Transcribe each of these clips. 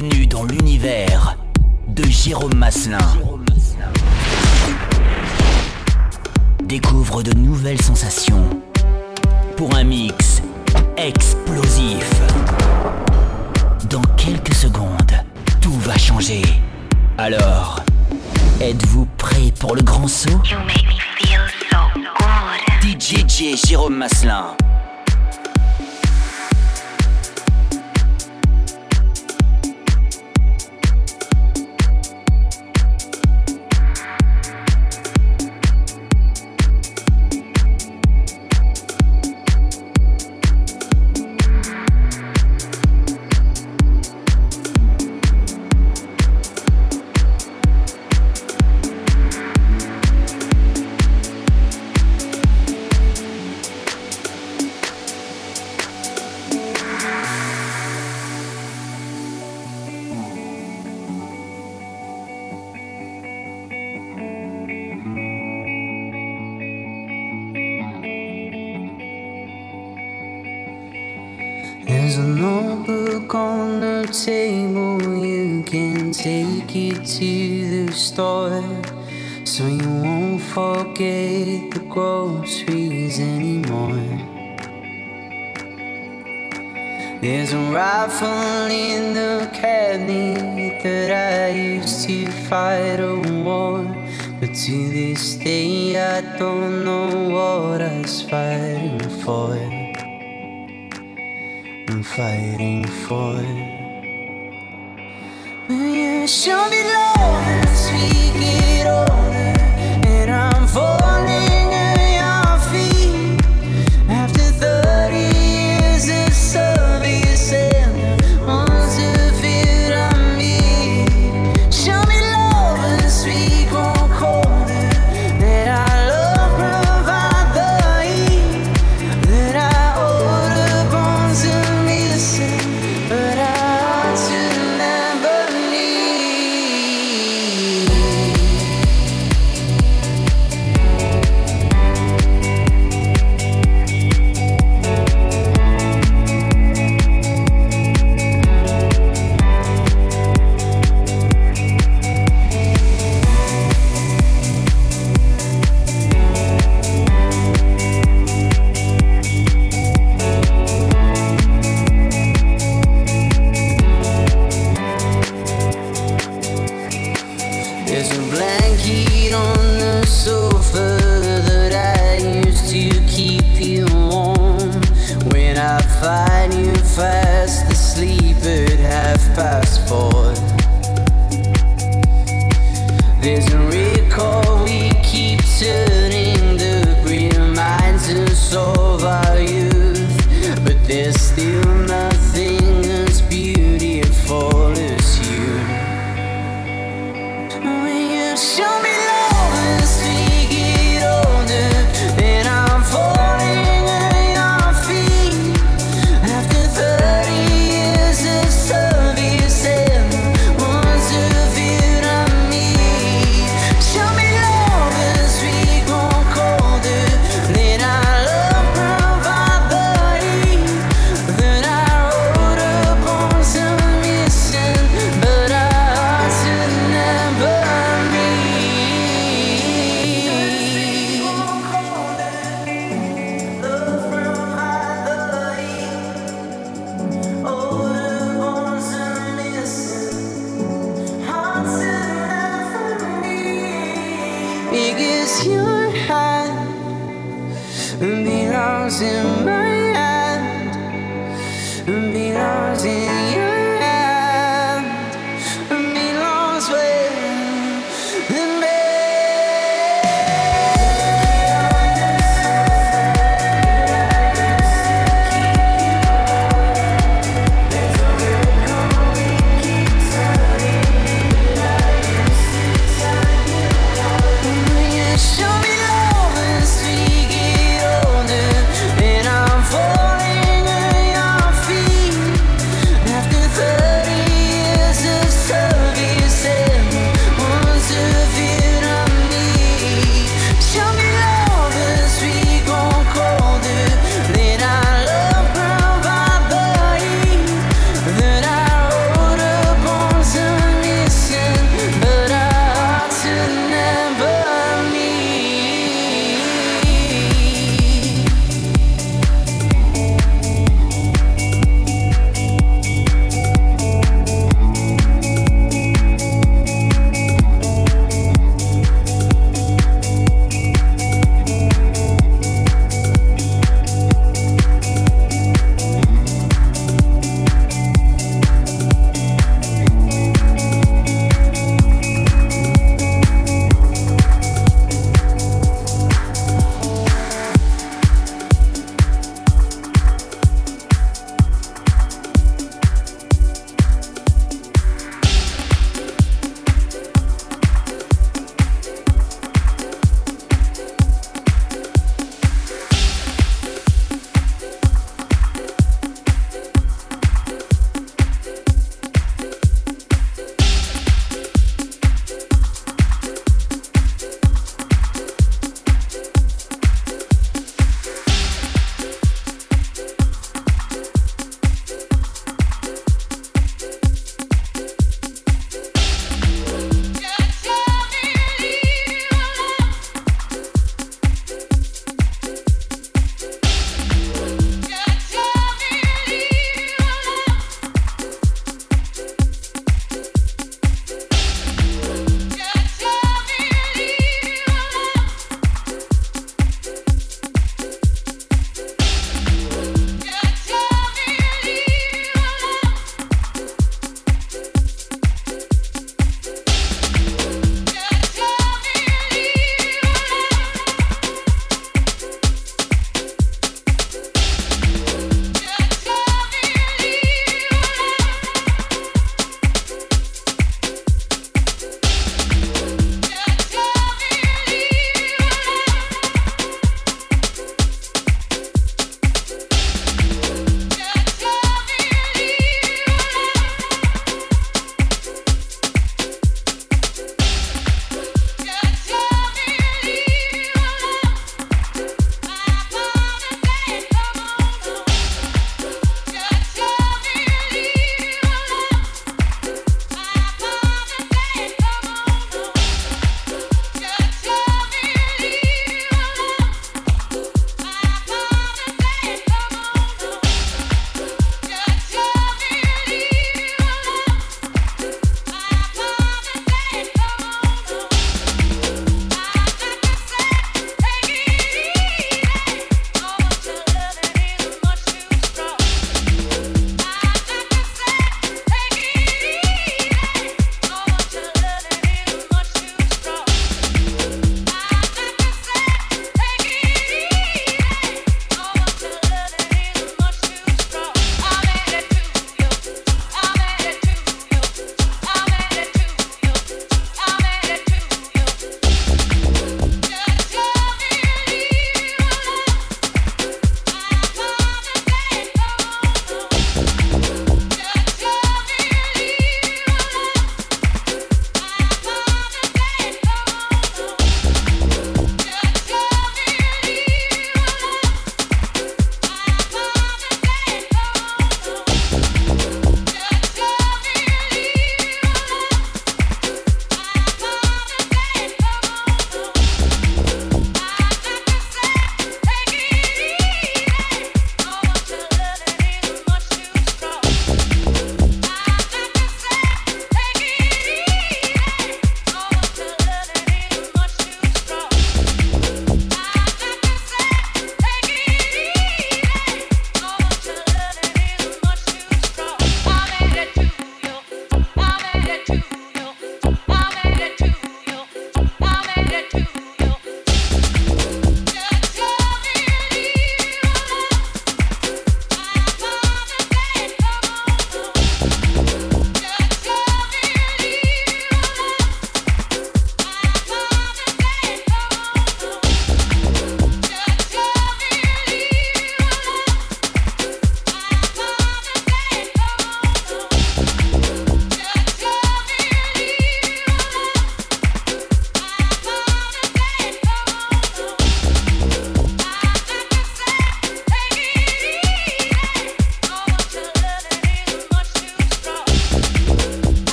Bienvenue dans l'univers de Jérôme Maslin, Découvre de nouvelles sensations pour un mix explosif. Dans quelques secondes, tout va changer. Alors, êtes-vous prêt pour le grand saut? You Jérôme Masselin.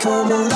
Turning my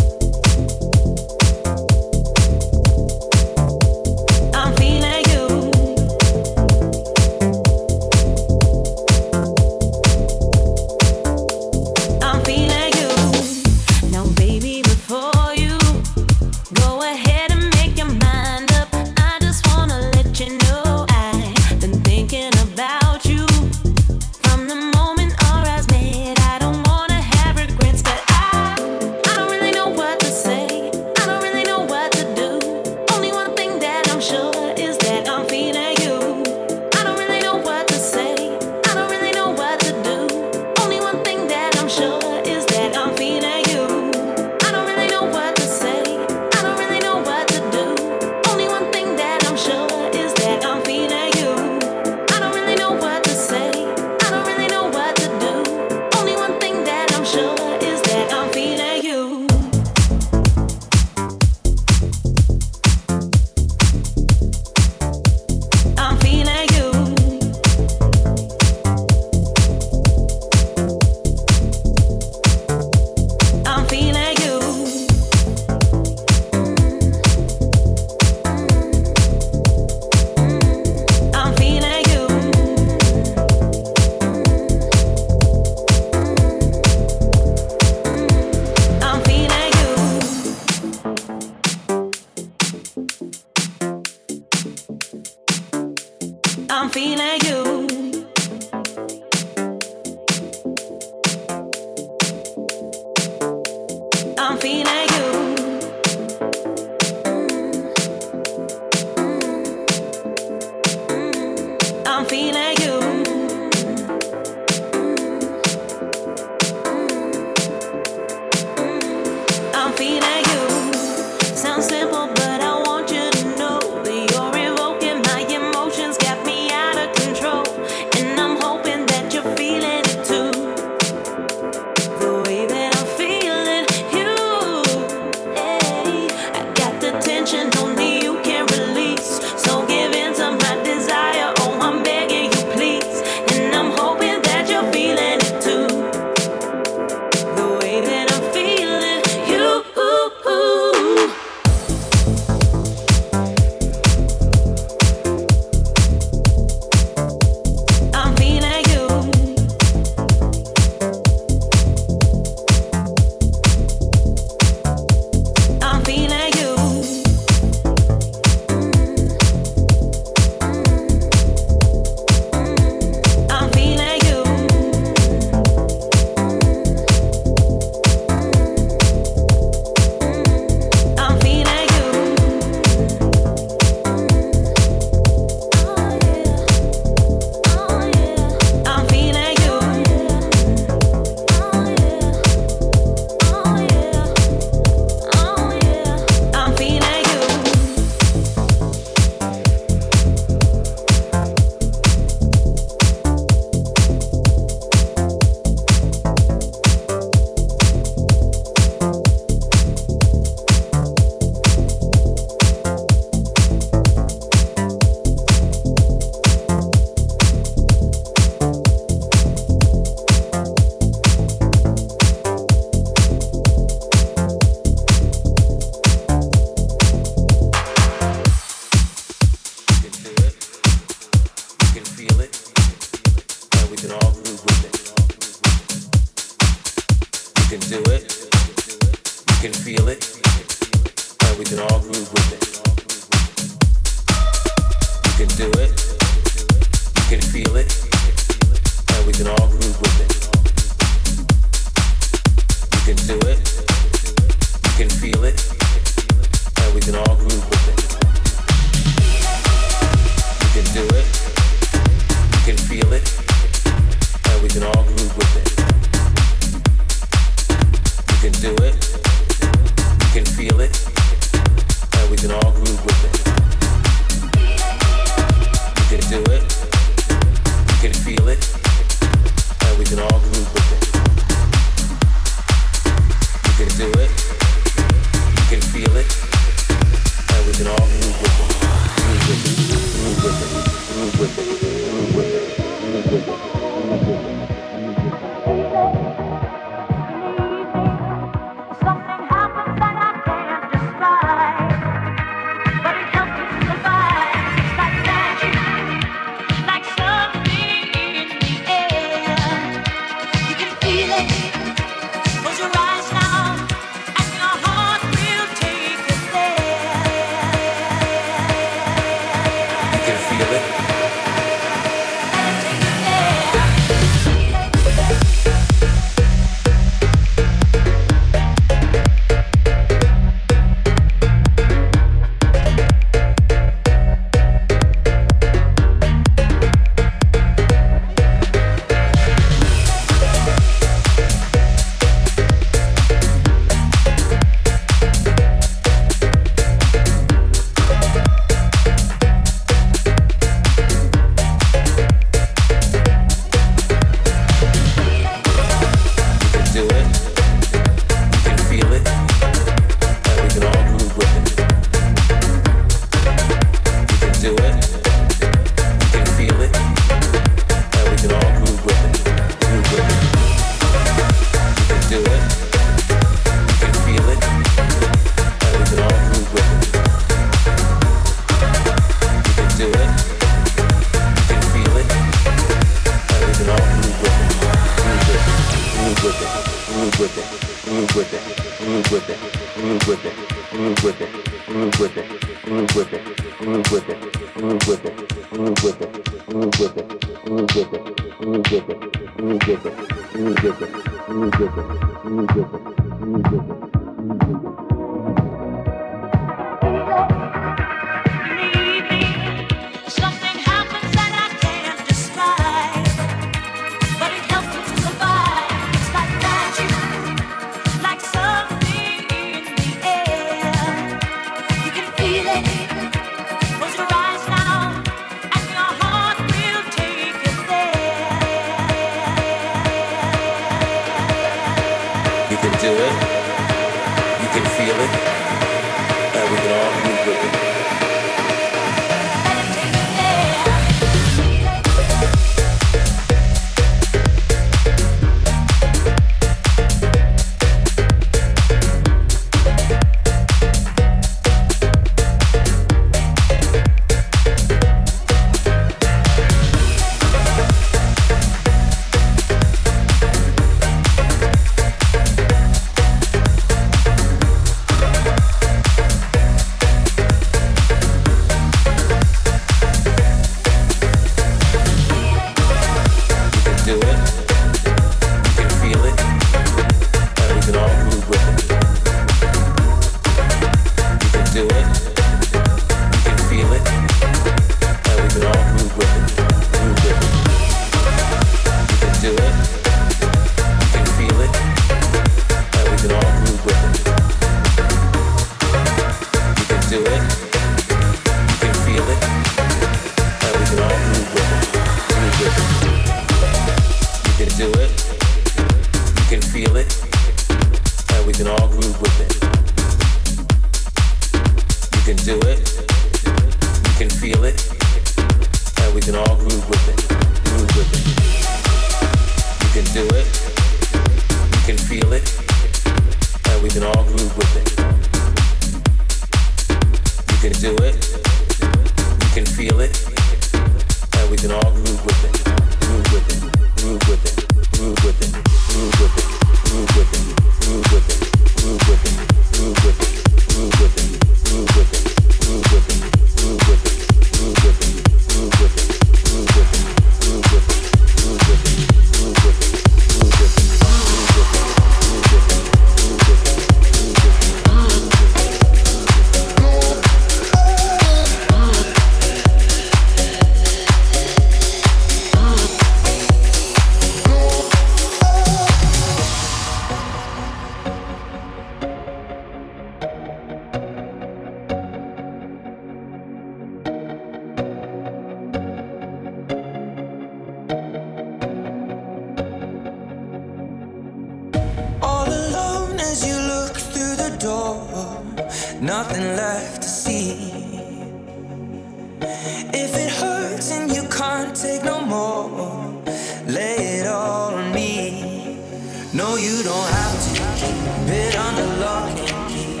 You don't have to keep it under lock and key.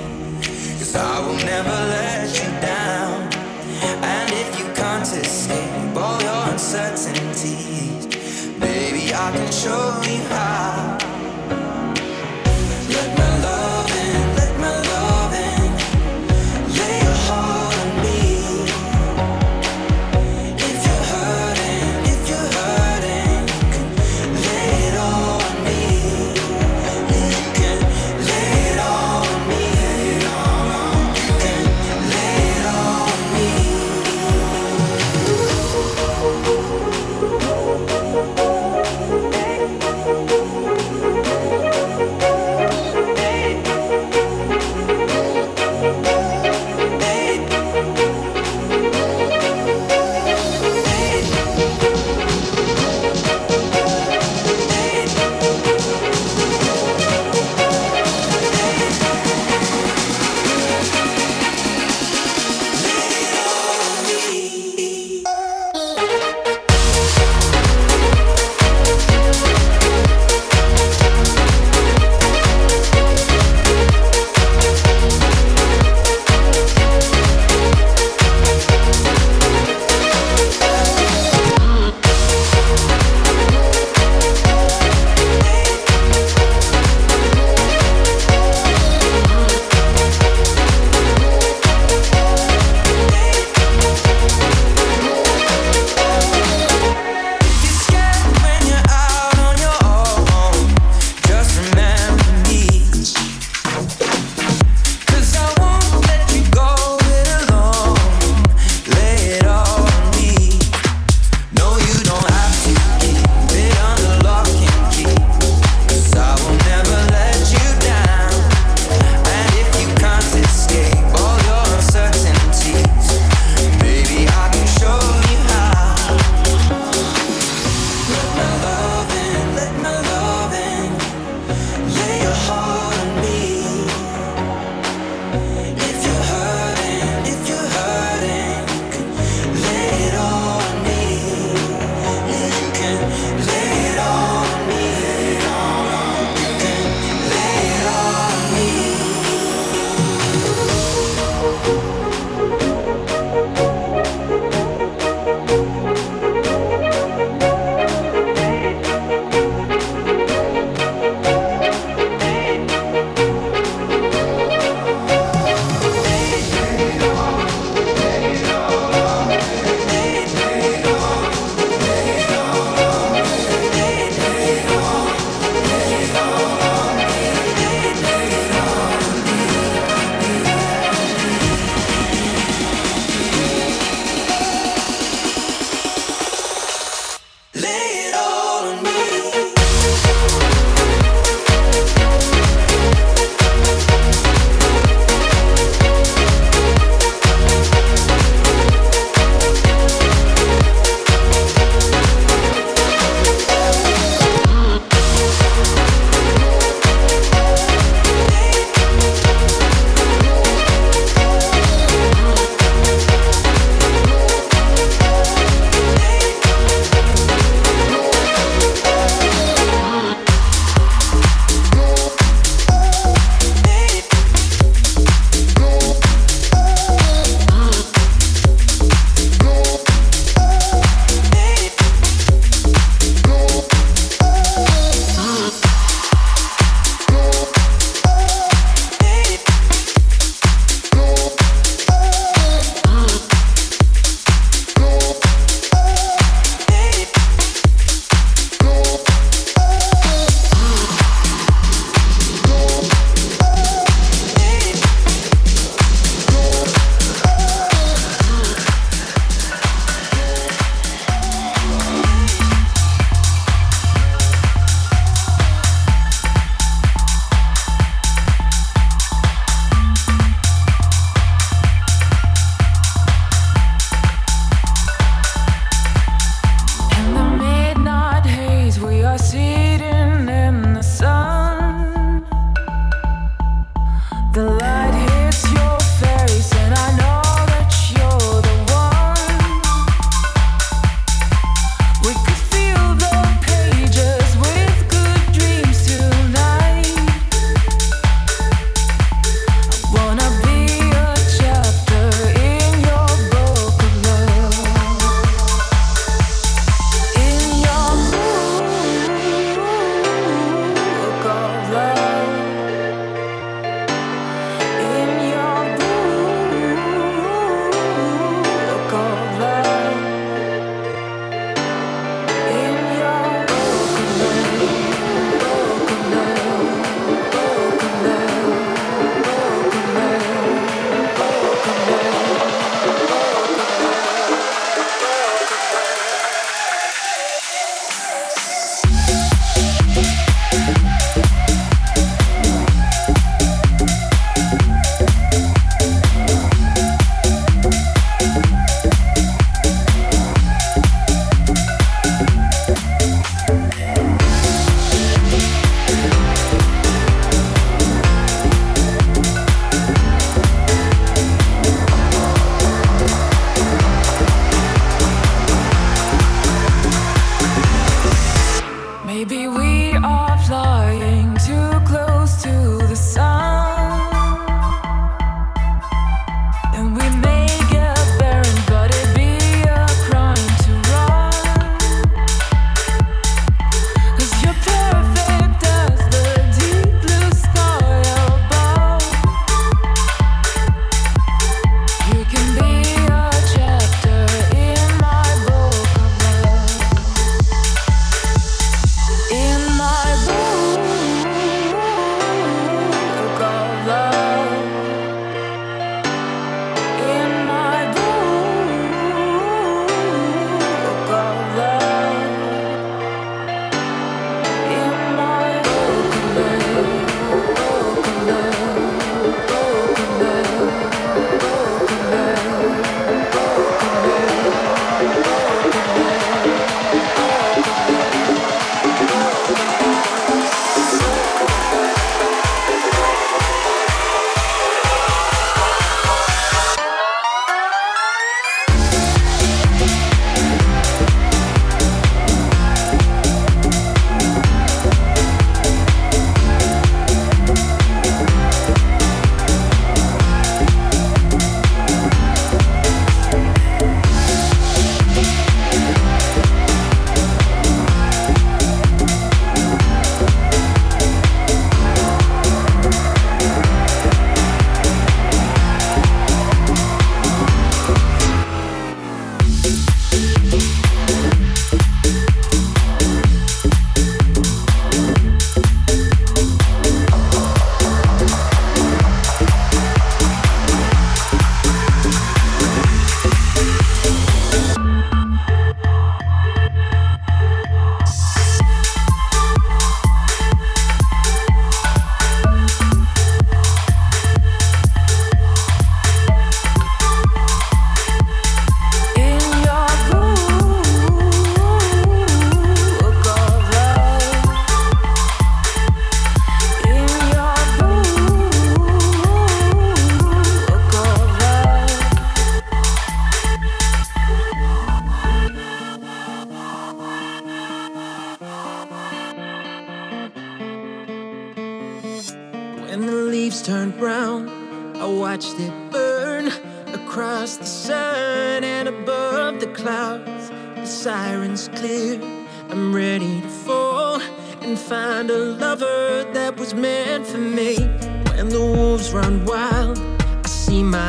Cause I will never let you down. And if you can't escape all your uncertainties, baby, I can show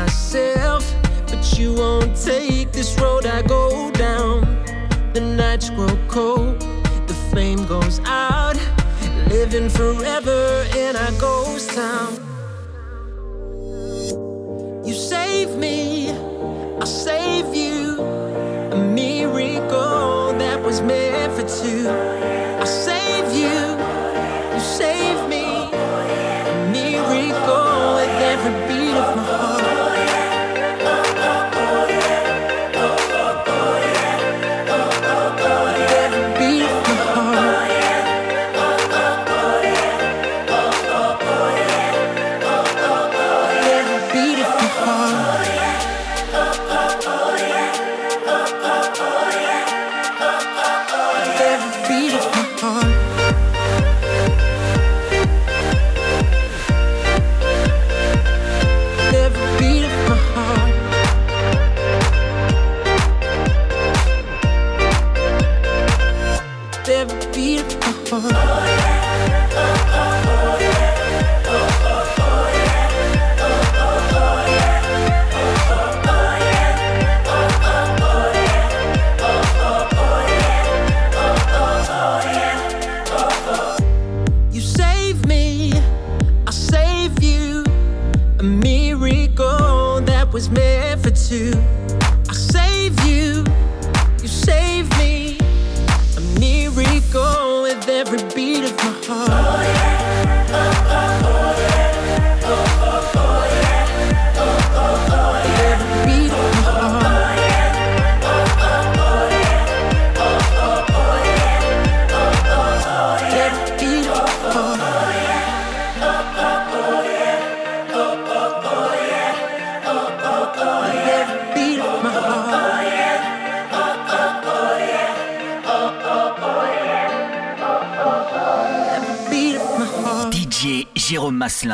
myself, but you won't take this road I go down. The nights grow cold, the flame goes out, living forever in a ghost town. You save me, I'll save you.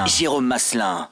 Jérôme Masselin.